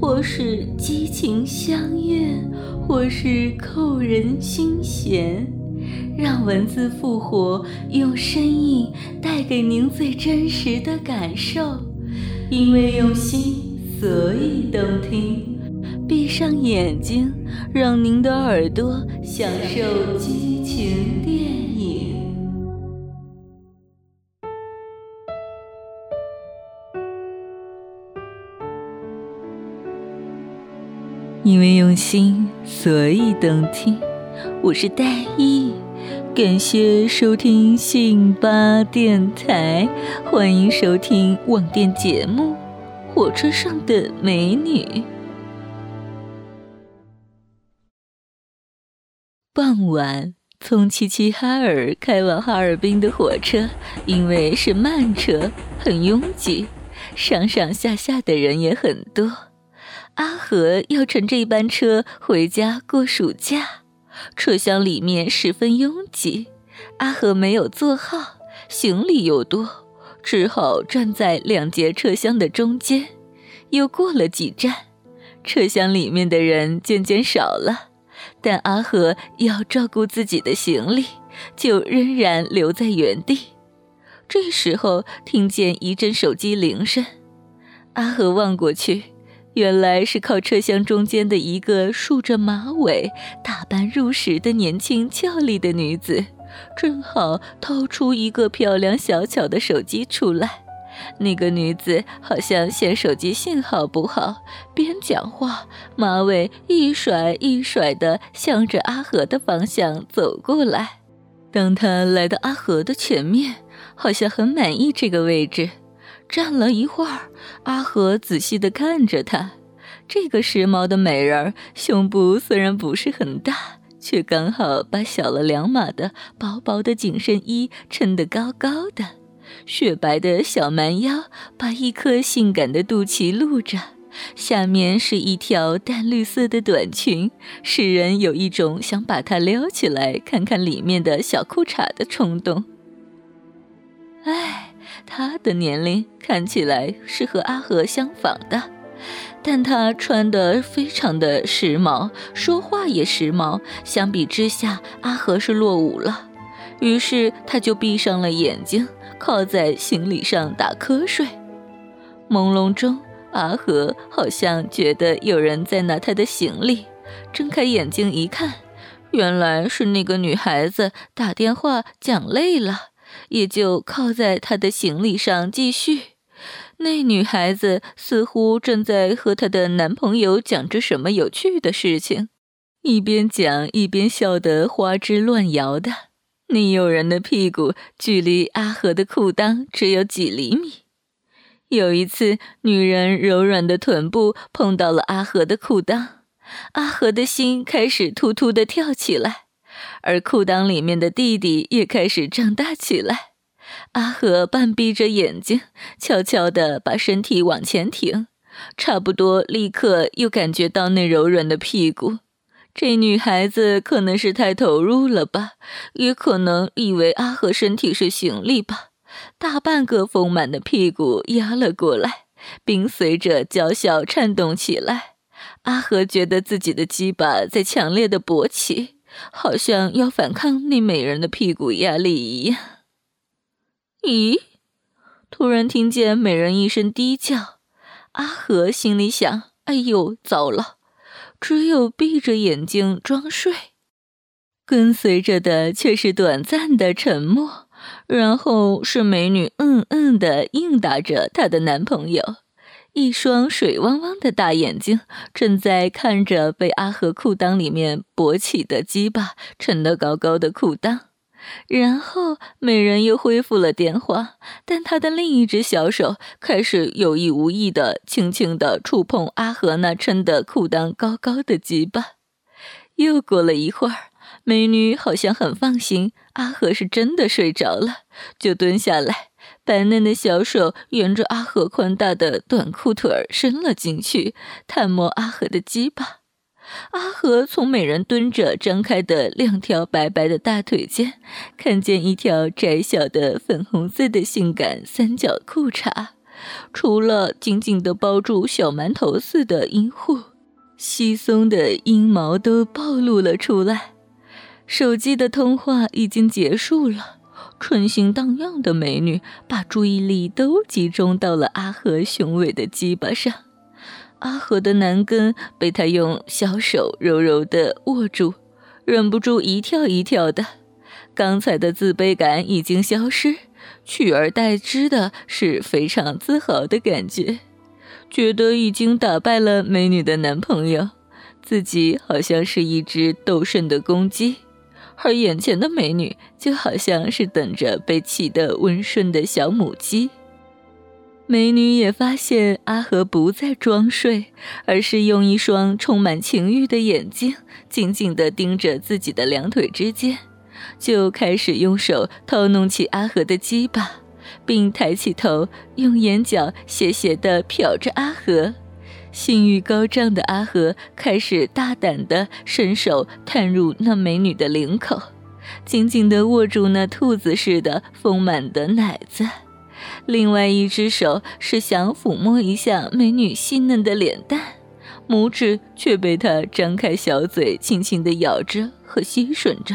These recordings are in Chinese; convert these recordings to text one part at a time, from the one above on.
或是激情相悦，或是扣人心弦，让文字复活，用声音带给您最真实的感受。因为用心，所以动听。闭上眼睛，让您的耳朵享受激情电因为用心，所以动听。我是戴意，感谢收听信巴电台，欢迎收听网店节目《火车上的美女》。傍晚，从齐齐哈尔开往哈尔滨的火车，因为是慢车，很拥挤，上上下下的人也很多。阿和要乘这班车回家过暑假，车厢里面十分拥挤。阿和没有座号，行李又多，只好站在两节车厢的中间。又过了几站，车厢里面的人渐渐少了，但阿和要照顾自己的行李，就仍然留在原地。这时候听见一阵手机铃声，阿和望过去。原来是靠车厢中间的一个梳着马尾、打扮入时的年轻俏丽的女子，正好掏出一个漂亮小巧的手机出来。那个女子好像嫌手机信号不好，边讲话，马尾一甩一甩的向着阿和的方向走过来。当她来到阿和的前面，好像很满意这个位置。站了一会儿，阿和仔细地看着她。这个时髦的美人儿，胸部虽然不是很大，却刚好把小了两码的薄薄的紧身衣撑得高高的。雪白的小蛮腰把一颗性感的肚脐露着，下面是一条淡绿色的短裙，使人有一种想把它撩起来看看里面的小裤衩的冲动。哎。她的年龄看起来是和阿和相仿的，但她穿得非常的时髦，说话也时髦。相比之下，阿和是落伍了。于是他就闭上了眼睛，靠在行李上打瞌睡。朦胧中，阿和好像觉得有人在拿他的行李，睁开眼睛一看，原来是那个女孩子打电话讲累了。也就靠在他的行李上继续。那女孩子似乎正在和她的男朋友讲着什么有趣的事情，一边讲一边笑得花枝乱摇的。那诱人的屁股距离阿和的裤裆只有几厘米。有一次，女人柔软的臀部碰到了阿和的裤裆，阿和的心开始突突的跳起来。而裤裆里面的弟弟也开始长大起来。阿和半闭着眼睛，悄悄地把身体往前挺，差不多立刻又感觉到那柔软的屁股。这女孩子可能是太投入了吧，也可能以为阿和身体是行李吧。大半个丰满的屁股压了过来，并随着娇小颤动起来。阿和觉得自己的鸡巴在强烈的勃起。好像要反抗那美人的屁股压力一样。咦？突然听见美人一声低叫，阿和心里想：“哎呦，糟了！”只有闭着眼睛装睡。跟随着的却是短暂的沉默，然后是美女嗯嗯的应答着她的男朋友。一双水汪汪的大眼睛正在看着被阿和裤裆里面勃起的鸡巴撑得高高的裤裆，然后美人又恢复了电话，但她的另一只小手开始有意无意的轻轻的触碰阿和那撑得裤裆高高的鸡巴。又过了一会儿，美女好像很放心阿和是真的睡着了，就蹲下来，白嫩的小手沿着阿和宽大的短裤腿儿伸了进去，探摸阿和的鸡巴。阿和从美人蹲着张开的两条白白的大腿间，看见一条窄小的粉红色的性感三角裤衩，除了紧紧地包住小馒头似的阴户，稀松的阴毛都暴露了出来。手机的通话已经结束了，春心荡漾的美女把注意力都集中到了阿和雄伟的鸡巴上。阿和的男根被他用小手柔柔地握住，忍不住一跳一跳的。刚才的自卑感已经消失，取而代之的是非常自豪的感觉，觉得已经打败了美女的男朋友，自己好像是一只斗胜的公鸡，而眼前的美女就好像是等着被气得温顺的小母鸡。美女也发现阿和不再装睡，而是用一双充满情欲的眼睛紧紧地盯着自己的两腿之间，就开始用手掏弄起阿和的鸡巴，并抬起头，用眼角斜斜地瞟着阿和。性欲高涨的阿和开始大胆地伸手探入那美女的领口，紧紧地握住那兔子似的丰满的奶子。另外一只手是想抚摸一下美女细嫩的脸蛋，拇指却被她张开小嘴轻轻地咬着和吸吮着。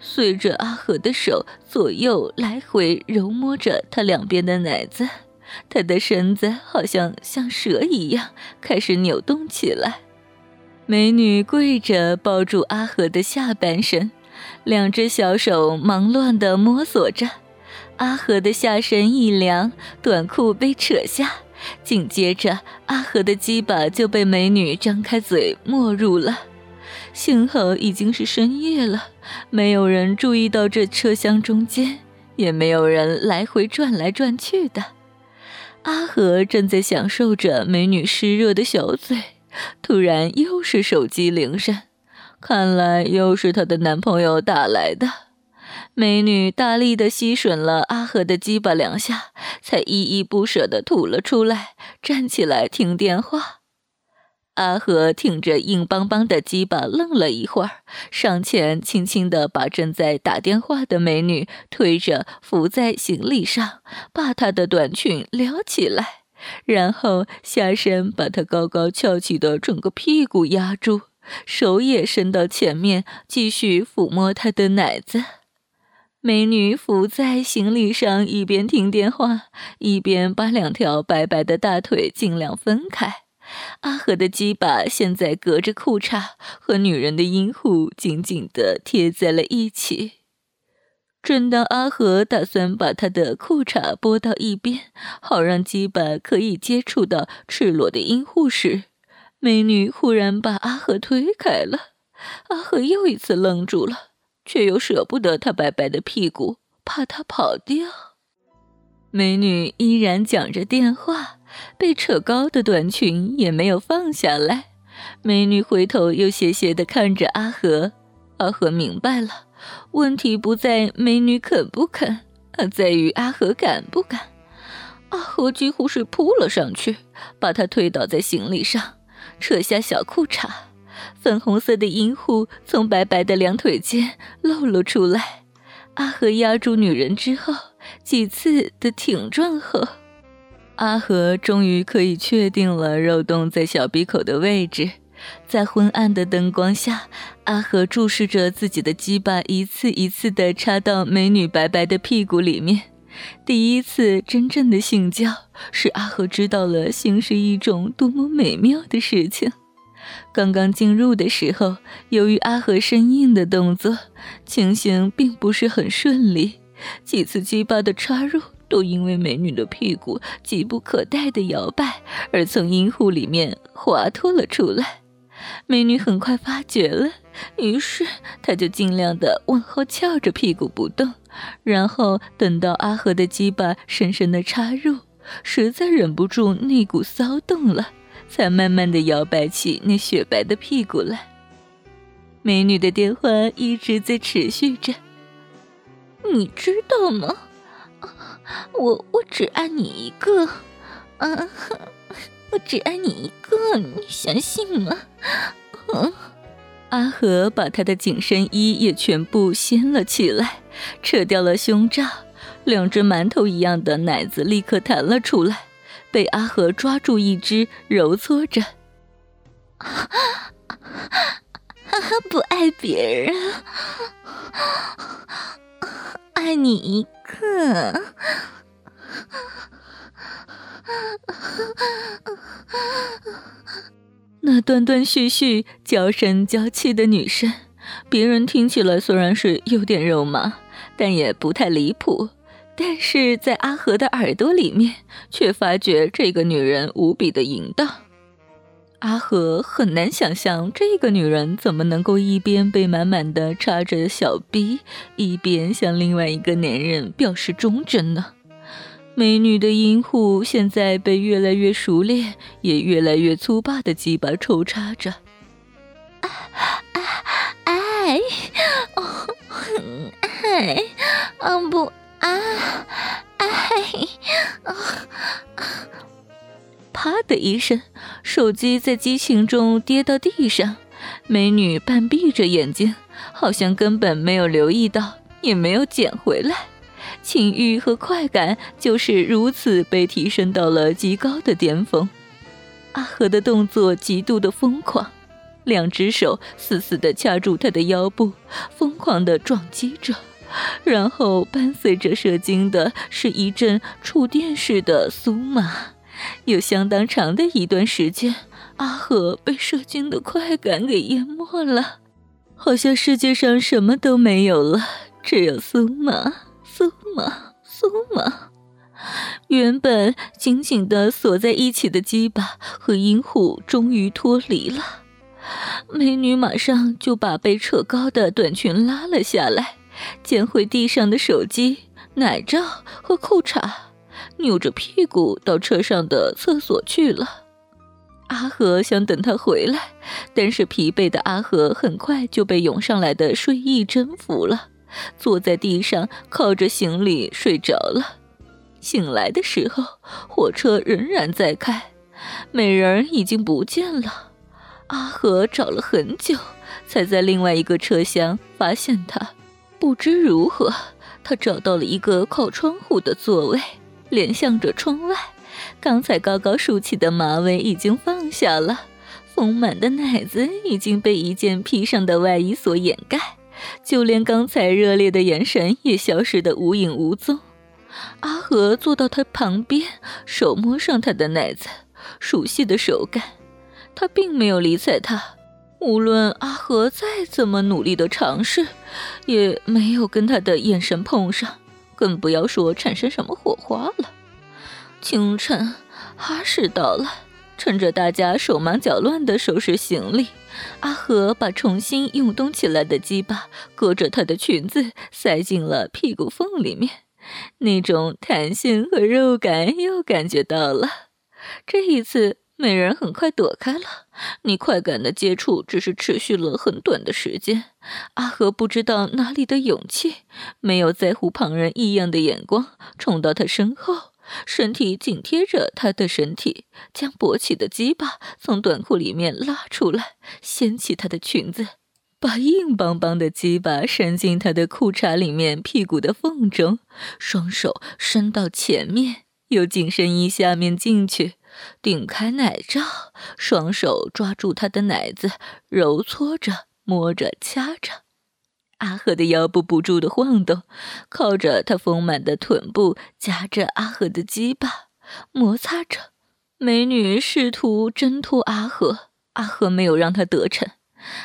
随着阿和的手左右来回揉摸着她两边的奶子，他的身子好像像蛇一样开始扭动起来。美女跪着抱住阿和的下半身，两只小手忙乱地摸索着。阿和的下身一凉，短裤被扯下，紧接着阿和的鸡巴就被美女张开嘴没入了。幸好已经是深夜了，没有人注意到这车厢中间，也没有人来回转来转去的。阿和正在享受着美女湿热的小嘴，突然又是手机铃声，看来又是她的男朋友打来的。美女大力的吸吮了阿和的鸡巴两下，才依依不舍的吐了出来，站起来听电话。阿和挺着硬邦邦的鸡巴，愣了一会儿，上前轻轻的把正在打电话的美女推着扶在行李上，把她的短裙撩起来，然后下身把她高高翘起的整个屁股压住，手也伸到前面，继续抚摸她的奶子。美女伏在行李上，一边听电话，一边把两条白白的大腿尽量分开。阿和的鸡巴现在隔着裤衩，和女人的阴户紧紧地贴在了一起。正当阿和打算把他的裤衩拨到一边，好让鸡巴可以接触到赤裸的阴户时，美女忽然把阿和推开了。阿和又一次愣住了。却又舍不得他白白的屁股，怕他跑掉。美女依然讲着电话，被扯高的短裙也没有放下来。美女回头又斜斜地看着阿和，阿和明白了，问题不在美女肯不肯，而在于阿和敢不敢。阿和几乎是扑了上去，把她推倒在行李上，扯下小裤衩。粉红色的阴户从白白的两腿间露了出来。阿和压住女人之后，几次的挺撞后，阿和终于可以确定了肉洞在小鼻口的位置。在昏暗的灯光下，阿和注视着自己的鸡巴一次一次地插到美女白白的屁股里面。第一次真正的性交，使阿和知道了性是一种多么美妙的事情。刚刚进入的时候，由于阿和生硬的动作，情形并不是很顺利。几次鸡巴的插入，都因为美女的屁股急不可待的摇摆，而从阴户里面滑脱了出来。美女很快发觉了，于是她就尽量的往后翘着屁股不动，然后等到阿和的鸡巴深深的插入，实在忍不住那股骚动了，才慢慢的摇摆起那雪白的屁股来。美女的电话一直在持续着，你知道吗？我我只爱你一个，嗯。我只爱你一个，你相信吗？阿和把他的紧身衣也全部掀了起来，扯掉了胸罩，两只馒头一样的奶子立刻弹了出来，被阿和抓住一只揉搓着。不爱别人，爱你一个。那断断续续、娇声娇气的女声，别人听起来虽然是有点肉麻，但也不太离谱。但是在阿和的耳朵里面，却发觉这个女人无比的淫荡。阿和很难想象，这个女人怎么能够一边被满满的插着小逼，一边向另外一个男人表示忠贞呢？美女的阴户现在被越来越熟练，也越来越粗暴的鸡巴抽插着。爱，哦，爱，啊不啊，爱，啊！啪的一声，手机在激情中跌到地上。美女半闭着眼睛，好像根本没有留意到，也没有捡回来。情欲和快感就是如此被提升到了极高的巅峰。阿和的动作极度的疯狂，两只手死死地掐住他的腰部，疯狂地撞击着，然后伴随着射精的是一阵触电式的酥麻。有相当长的一段时间，阿和被射精的快感给淹没了，好像世界上什么都没有了，只有酥麻。苏玛，苏玛，原本紧紧的锁在一起的鸡巴和阴户终于脱离了。美女马上就把被扯高的短裙拉了下来，捡回地上的手机、奶罩和裤衩，扭着屁股到车上的厕所去了。阿和想等他回来，但是疲惫的阿和很快就被涌上来的睡意征服了。坐在地上，靠着行李睡着了。醒来的时候，火车仍然在开，美人已经不见了。阿和找了很久，才在另外一个车厢发现她。不知如何，他找到了一个靠窗户的座位，脸向着窗外。刚才高高竖起的马尾已经放下了，丰满的奶子已经被一件披上的外衣所掩盖。就连刚才热烈的眼神也消失得无影无踪。阿和坐到他旁边，手摸上他的奶子，熟悉的手感。他并没有理睬他，无论阿和再怎么努力的尝试，也没有跟他的眼神碰上，更不要说产生什么火花了。清晨，哈士到了。趁着大家手忙脚乱地收拾行李，阿和把重新涌动起来的鸡巴隔着她的裙子塞进了屁股缝里面，那种弹性和肉感又感觉到了。这一次，美人很快躲开了，你快感的接触只是持续了很短的时间。阿和不知道哪里的勇气，没有在乎旁人异样的眼光，冲到他身后。身体紧贴着他的身体，将勃起的鸡巴从短裤里面拉出来，掀起他的裙子，把硬邦邦的鸡巴伸进他的裤衩里面屁股的缝中，双手伸到前面，由紧身衣下面进去，顶开奶罩，双手抓住他的奶子，揉搓着，摸着，掐着。阿和的腰部不住的晃动，靠着他丰满的臀部夹着阿和的鸡巴，摩擦着。美女试图挣脱阿和，阿和没有让她得逞。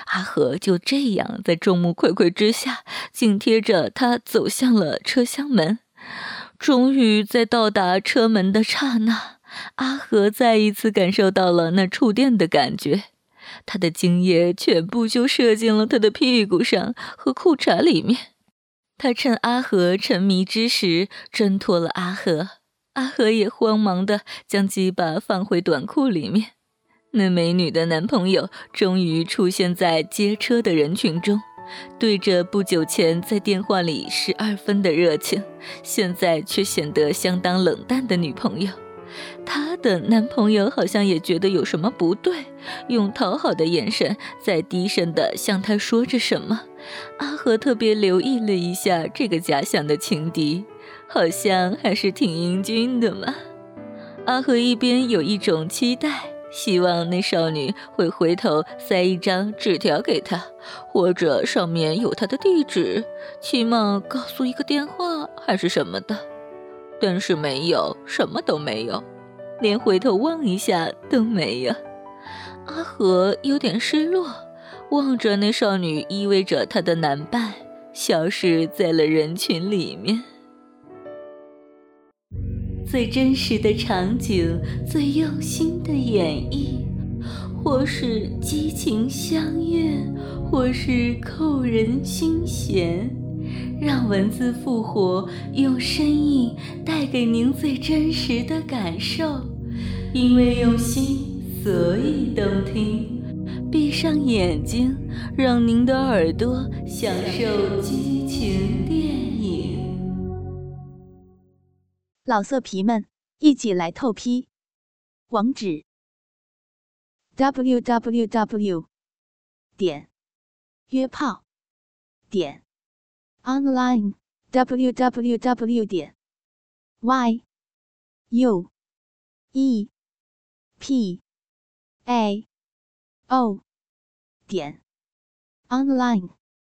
阿和就这样在众目睽睽之下，紧贴着她走向了车厢门。终于在到达车门的刹那，阿和再一次感受到了那触电的感觉。他的精液全部就射进了他的屁股上和裤衩里面。他趁阿和沉迷之时挣脱了阿和，阿和也慌忙的将鸡巴放回短裤里面。那美女的男朋友终于出现在接车的人群中，对着不久前在电话里十二分的热情，现在却显得相当冷淡的女朋友。她的男朋友好像也觉得有什么不对，用讨好的眼神在低声的向她说着什么。阿和特别留意了一下这个假想的情敌，好像还是挺英俊的嘛。阿和一边有一种期待，希望那少女会回头塞一张纸条给他，或者上面有他的地址，起码告诉一个电话还是什么的。但是没有，什么都没有，连回头望一下都没有。阿和有点失落，望着那少女依偎着他的男伴，消失在了人群里面。最真实的场景，最用心的演绎，或是激情相悦，或是扣人心弦。让文字复活，用声音带给您最真实的感受。因为用心，所以动听。闭上眼睛，让您的耳朵享受激情电影。老色皮们，一起来透批！网址：w w w. 点约炮点。online www 点 y u e p a o 点 online。